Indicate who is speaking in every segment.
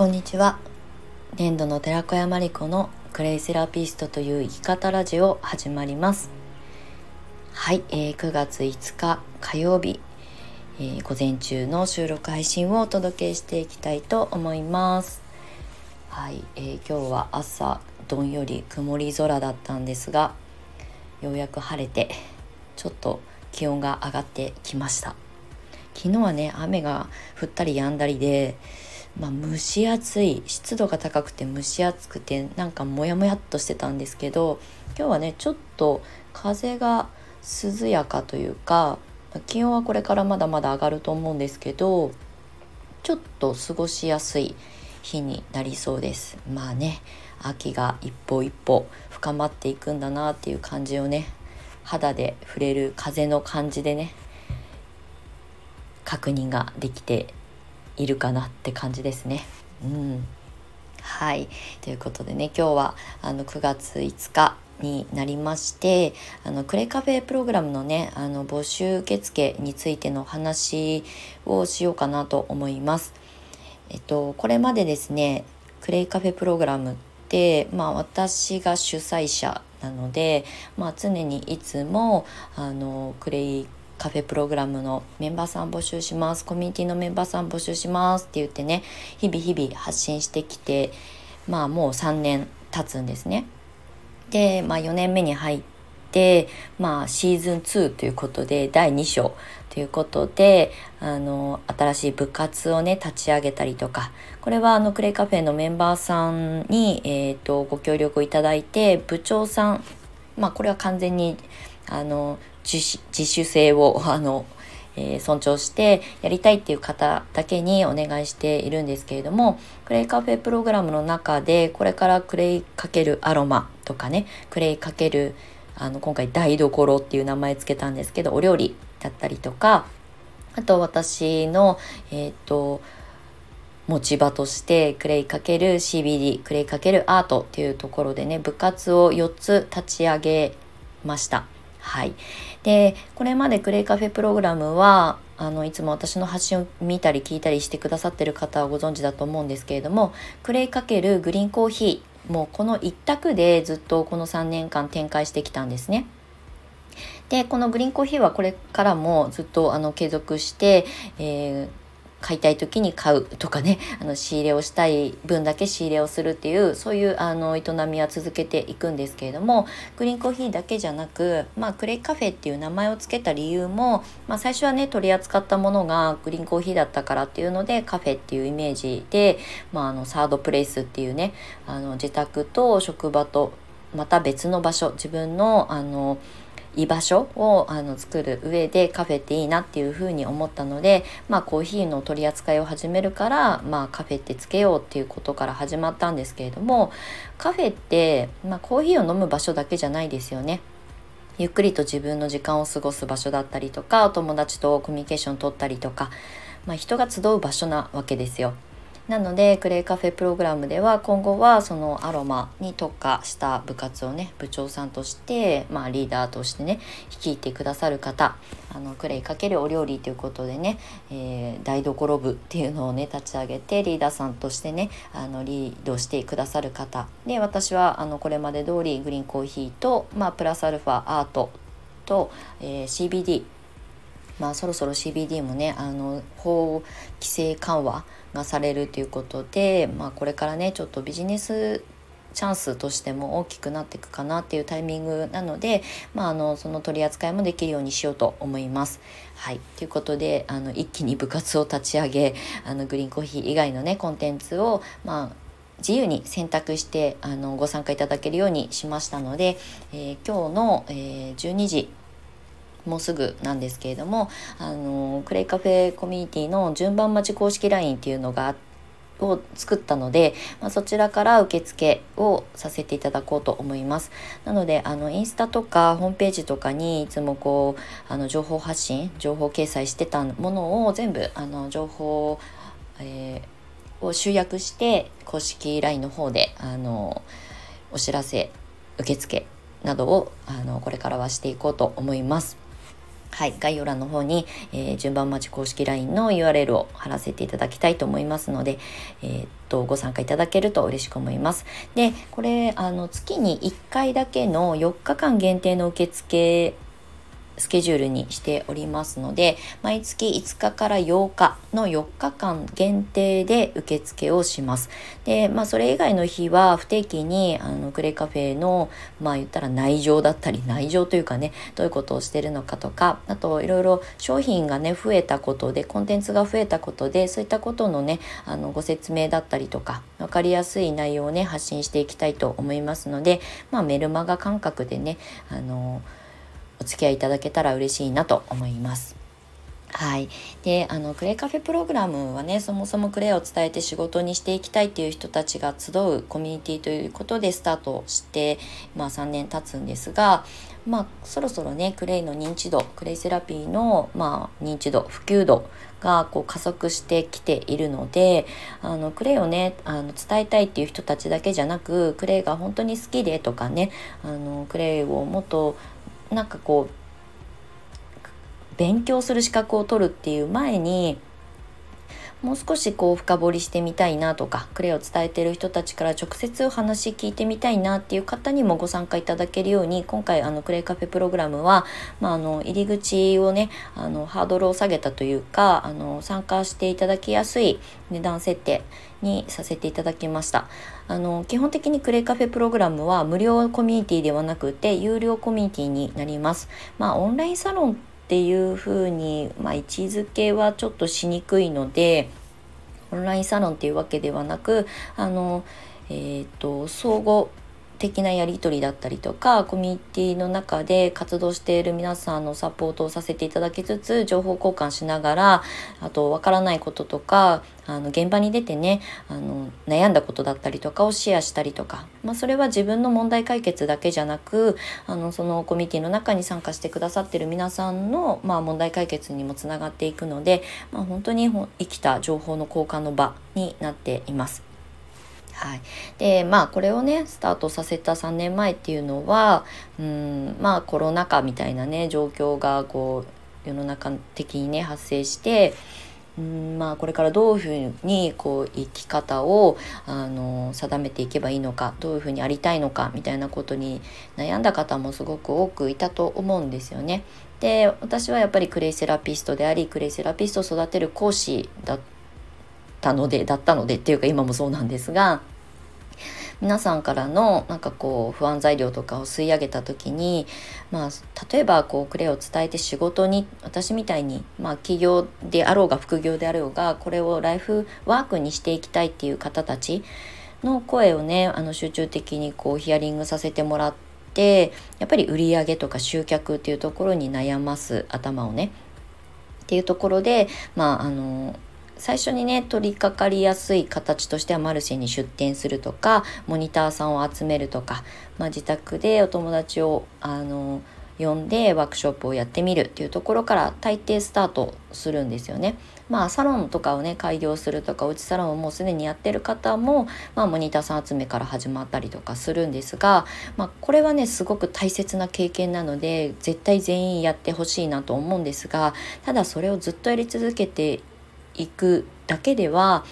Speaker 1: こんにちは。年度の寺子屋真理子のクレイセラピストという生き方ラジオ始まります。はい、えー、9月5日火曜日、えー、午前中の収録配信をお届けしていきたいと思います。はい、えー、今日は朝どんより曇り空だったんですがようやく晴れてちょっと気温が上がってきました。昨日はね雨が降ったり止んだりでまあ、蒸し暑い湿度が高くて蒸し暑くてなんかモヤモヤっとしてたんですけど今日はねちょっと風が涼やかというか気温はこれからまだまだ上がると思うんですけどちょっと過ごしやすい日になりそうです。まあね秋が一歩一歩深まっていくんだなっていう感じをね肌で触れる風の感じでね確認ができているかなって感じですね。うんはいということでね今日はあの9月5日になりましてあのクレイカフェプログラムのねあの募集受付についての話をしようかなと思います。えっとこれまでですねクレイカフェプログラムってまあ私が主催者なので、まあ、常にいつもあのクレイカフェプログラムのメンバーさん募集しますコミュニティのメンバーさん募集しますって言ってね日々日々発信してきてまあもう3年経つんですね。で、まあ、4年目に入って、まあ、シーズン2ということで第2章ということであの新しい部活をね立ち上げたりとかこれはあのクレイカフェのメンバーさんに、えーと、ご協力いただいて部長さんまあこれは完全にあの自主性をあの、えー、尊重してやりたいっていう方だけにお願いしているんですけれどもクレイカフェプログラムの中でこれからクレイかけるアロマとかねクレイかけるあの今回台所っていう名前つけたんですけどお料理だったりとかあと私のえっ、と持ち場としてクレイかける CBD クレイかけるアートっていうところでね部活を4つ立ち上げました。はい、でこれまでクレイカフェプログラムはあのいつも私の発信を見たり聞いたりしてくださってる方はご存知だと思うんですけれどもクレイかけるグリーンコーヒーもうこの一択でずっとこの3年間展開してきたんですね。でこのグリーンコーヒーはこれからもずっとあの継続して、えー、買いたい時に買うとかねあの仕入れをしたい分だけ仕入れをするっていうそういうあの営みは続けていくんですけれどもグリーンコーヒーだけじゃなく、まあ、クレイカフェっていう名前を付けた理由も、まあ、最初はね取り扱ったものがグリーンコーヒーだったからっていうのでカフェっていうイメージで、まあ、あのサードプレイスっていうねあの自宅と職場とまた別の場所自分のあの居場所をあの作る上でカフェっていいなっていうふうに思ったので、まあ、コーヒーの取り扱いを始めるから、まあ、カフェってつけようっていうことから始まったんですけれどもカフェって、まあ、コーヒーを飲む場所だけじゃないですよね。ゆっくりと自分の時間を過ごす場所だったりとかお友達とコミュニケーション取ったりとか、まあ、人が集う場所なわけですよ。なのでクレイカフェプログラムでは今後はそのアロマに特化した部活をね部長さんとして、まあ、リーダーとしてね率いてくださる方あのクレイかけるお料理ということでね、えー、台所部っていうのをね立ち上げてリーダーさんとしてねあのリードしてくださる方。で私はあのこれまで通りグリーンコーヒーと、まあ、プラスアルファアートと、えー、CBD まあ、そろそろ CBD もねあの法規制緩和がされるということで、まあ、これからねちょっとビジネスチャンスとしても大きくなっていくかなっていうタイミングなので、まあ、あのその取り扱いもできるようにしようと思います。はい、ということであの一気に部活を立ち上げあのグリーンコーヒー以外のねコンテンツを、まあ、自由に選択してあのご参加いただけるようにしましたので、えー、今日の、えー、12時もうすぐなんですけれどもあのクレイカフェコミュニティの順番待ち公式 LINE っていうのがを作ったので、まあ、そちらから受付をさせていただこうと思います。なのであのインスタとかホームページとかにいつもこうあの情報発信情報掲載してたものを全部あの情報、えー、を集約して公式 LINE の方であのお知らせ受付などをあのこれからはしていこうと思います。はい、概要欄の方に、えー、順番待ち公式 LINE の URL を貼らせていただきたいと思いますので、えー、っとご参加いただけると嬉しく思います。で、これあの月に1回だけの4日間限定の受付スケジュールにしておりますので毎月5日から8日の4日間限定で受付をします。で、まあそれ以外の日は不定期にあのクレカフェのまあ言ったら内情だったり内情というかねどういうことをしてるのかとかあといろいろ商品がね増えたことでコンテンツが増えたことでそういったことのねあのご説明だったりとか分かりやすい内容をね発信していきたいと思いますのでまあメルマガ感覚でねあのお付き合いいただけたら嬉しいなと思います。はい、であのクレイカフェプログラムはねそもそもクレイを伝えて仕事にしていきたいっていう人たちが集うコミュニティということでスタートして、まあ、3年経つんですが、まあ、そろそろねクレイの認知度クレイセラピーの、まあ、認知度普及度がこう加速してきているのであのクレイをねあの伝えたいっていう人たちだけじゃなくクレイが本当に好きでとかねあのクレイをもっとなんかこう勉強する資格を取るっていう前にもう少しこう深掘りしてみたいなとかクレイを伝えてる人たちから直接お話聞いてみたいなっていう方にもご参加いただけるように今回あのクレイカフェプログラムは、まあ、あの入り口をねあのハードルを下げたというかあの参加していただきやすい値段設定にさせていただきました。あの基本的にクレイカフェプログラムは無料コミュニティではなくて有料コミュニティになります。まあオンラインサロンっていうふうに、まあ、位置づけはちょっとしにくいのでオンラインサロンっていうわけではなくあの、えーと、総合的なやり取りだったりとかコミュニティの中で活動している皆さんのサポートをさせていただきつつ情報交換しながらあとわからないこととかあの現場に出てねあの悩んだことだったりとかをシェアしたりとか、まあ、それは自分の問題解決だけじゃなくあのそのコミュニティの中に参加してくださってる皆さんの、まあ、問題解決にもつながっていくので、まあ、本当に生きた情報の交換の場になっています。はい、でまあこれをねスタートさせた3年前っていうのはうんまあコロナ禍みたいなね状況がこう世の中的にね発生してうんまあこれからどういうふうにこう生き方をあの定めていけばいいのかどういうふうにありたいのかみたいなことに悩んだ方もすごく多くいたと思うんですよね。で私はやっぱりクレイセラピストでありクレイセラピストを育てる講師だったたのでだったのでっていうか今もそうなんですが皆さんからのなんかこう不安材料とかを吸い上げた時に、まあ、例えばこうクレを伝えて仕事に私みたいに、まあ、企業であろうが副業であろうがこれをライフワークにしていきたいっていう方たちの声をねあの集中的にこうヒアリングさせてもらってやっぱり売り上げとか集客っていうところに悩ます頭をね。っていうところでまああの最初にね取り掛かりやすい形としてはマルシェに出店するとかモニターさんを集めるとか、まあ、自宅でお友達をあの呼んでワークショップをやってみるっていうところから大抵スタートするんですよね。まあサロンとかをね開業するとかおうちサロンをもうすでにやってる方も、まあ、モニターさん集めから始まったりとかするんですが、まあ、これはねすごく大切な経験なので絶対全員やってほしいなと思うんですがただそれをずっとやり続けていくだけでは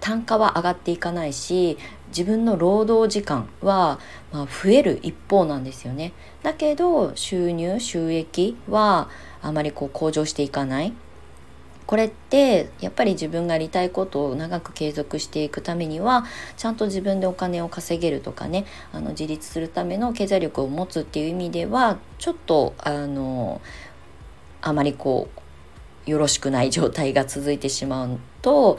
Speaker 1: 単価は上がっていかないし自分の労働時間は、ま増える一方なんですよね。だけど収入収益はあまりこう向上していかない。これってやっぱり自分がやりたいことを長く継続していくためにはちゃんと自分でお金を稼げるとかねあの自立するための経済力を持つっていう意味ではちょっとあのあまりこうよろしくない状態が続いてしまうと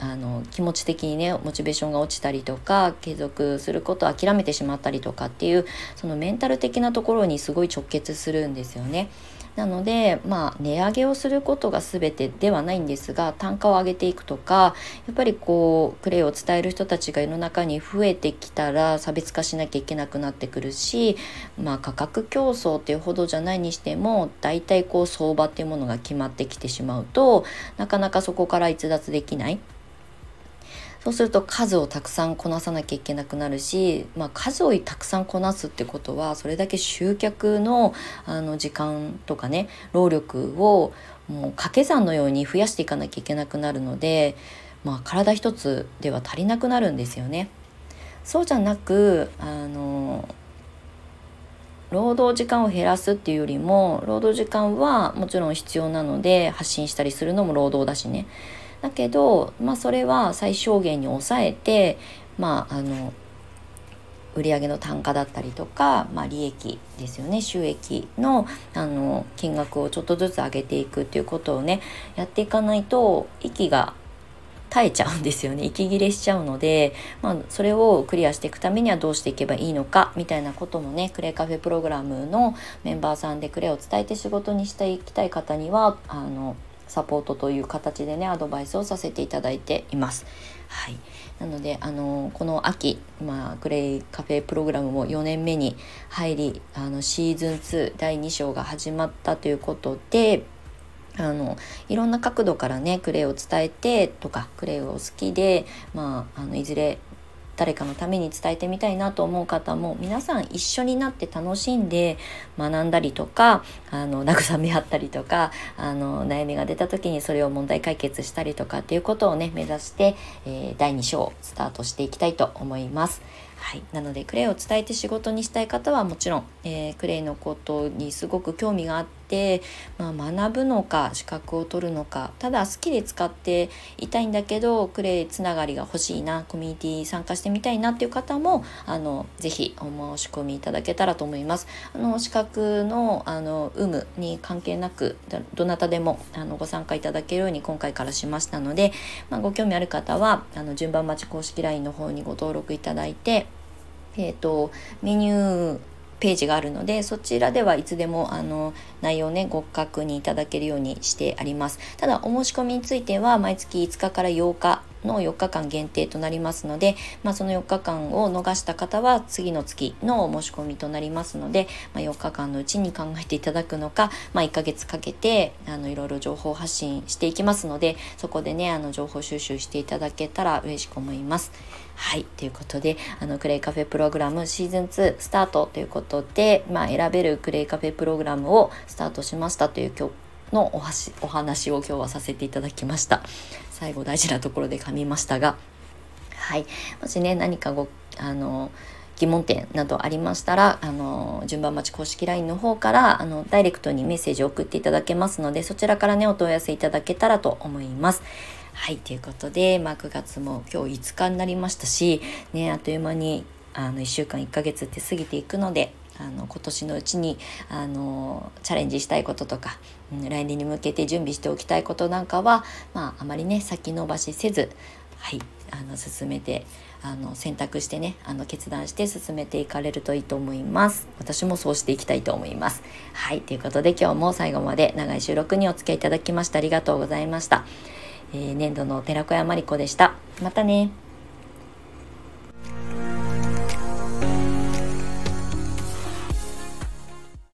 Speaker 1: あの気持ち的にねモチベーションが落ちたりとか継続することを諦めてしまったりとかっていうそのメンタル的なところにすごい直結するんですよね。なのでまあ値上げをすることが全てではないんですが単価を上げていくとかやっぱりこうクレイを伝える人たちが世の中に増えてきたら差別化しなきゃいけなくなってくるしまあ価格競争っていうほどじゃないにしても大体こう相場っていうものが決まってきてしまうとなかなかそこから逸脱できない。そうすると数をたくさんこなさなきゃいけなくなるし、まあ、数をたくさんこなすってことはそれだけ集客のあの時間とかね労力をもう掛け算のように増やしていかなきゃいけなくなるので、まあ、体一つでは足りなくなるんですよね。そうじゃなくあの労働時間を減らすっていうよりも労働時間はもちろん必要なので発信したりするのも労働だしねだけど、まあ、それは最小限に抑えて、まあ、あの売上の単価だったりとか、まあ、利益ですよね。収益のあの金額をちょっとずつ上げていくっていうことをねやっていかないと息が耐えちゃうんですよね。息切れしちゃうので、まあ、それをクリアしていくためにはどうしていけばいいのかみたいなこともねクレイカフェプログラムのメンバーさんでクレイを伝えて仕事にしていきたい方にはあのサポートという形でねアドバイスをさせていただいています。はい、なのであのこの秋、まあ、グレイカフェプログラムも4年目に入りあのシーズン2第2章が始まったということであのいろんな角度からねクレイを伝えてとかクレイを好きで、まあ、あのいずれ誰かのために伝えてみたいなと思う方も皆さん一緒になって楽しんで学んだりとかあの慰め合ったりとかあの悩みが出た時にそれを問題解決したりとかっていうことをね目指して、えー、第2章スタートしていきたいと思います。はい、なのでクレイを伝えて仕事にしたい方はもちろん、えー、クレイのことにすごく興味があって、まあ、学ぶのか資格を取るのかただ好きで使っていたいんだけどクレイつながりが欲しいなコミュニティ参加してみたいなっていう方もあのぜひお申し込みいただけたらと思います。あの資格のあの有無に関係なくどなたでもあのご参加いただけるように今回からしましたので、まあ、ご興味ある方はあの順番待ち公式 LINE の方にご登録いただいてえーと、メニューページがあるのでそちらではいつでもあの内容ねご確認いただけるようにしてあります。ただお申し込みについては毎月5日から8日の4日間限定となりますので、まあ、その4日間を逃した方は次の月の申し込みとなりますので、まあ、4日間のうちに考えていただくのか、まあ、1ヶ月かけてあのいろいろ情報発信していきますのでそこでねあの情報収集していただけたら嬉しく思います。はい。ということで、あの、クレイカフェプログラムシーズン2スタートということで、まあ、選べるクレイカフェプログラムをスタートしましたという今日のおお話を今日はさせていただきました。最後大事なところで噛みましたが、はい。もしね、何かご、あの、疑問点などありましたら、あの、順番待ち公式 LINE の方から、あの、ダイレクトにメッセージを送っていただけますので、そちらからね、お問い合わせいただけたらと思います。はい、ということで、まあ、9月も今日5日になりましたし、ね、あっという間にあの1週間1ヶ月って過ぎていくので、あの今年のうちにあのチャレンジしたいこととか、うん、来年に向けて準備しておきたいことなんかは、まあ、あまりね先延ばしせず、はい、あの進めてあの選択してねあの決断して進めていかれるといいと思います。私もそうしていきたいと思います。はいということで今日も最後まで長い収録にお付き合いいただきましてありがとうございました、えー、年度の寺子屋まりこでした。またね。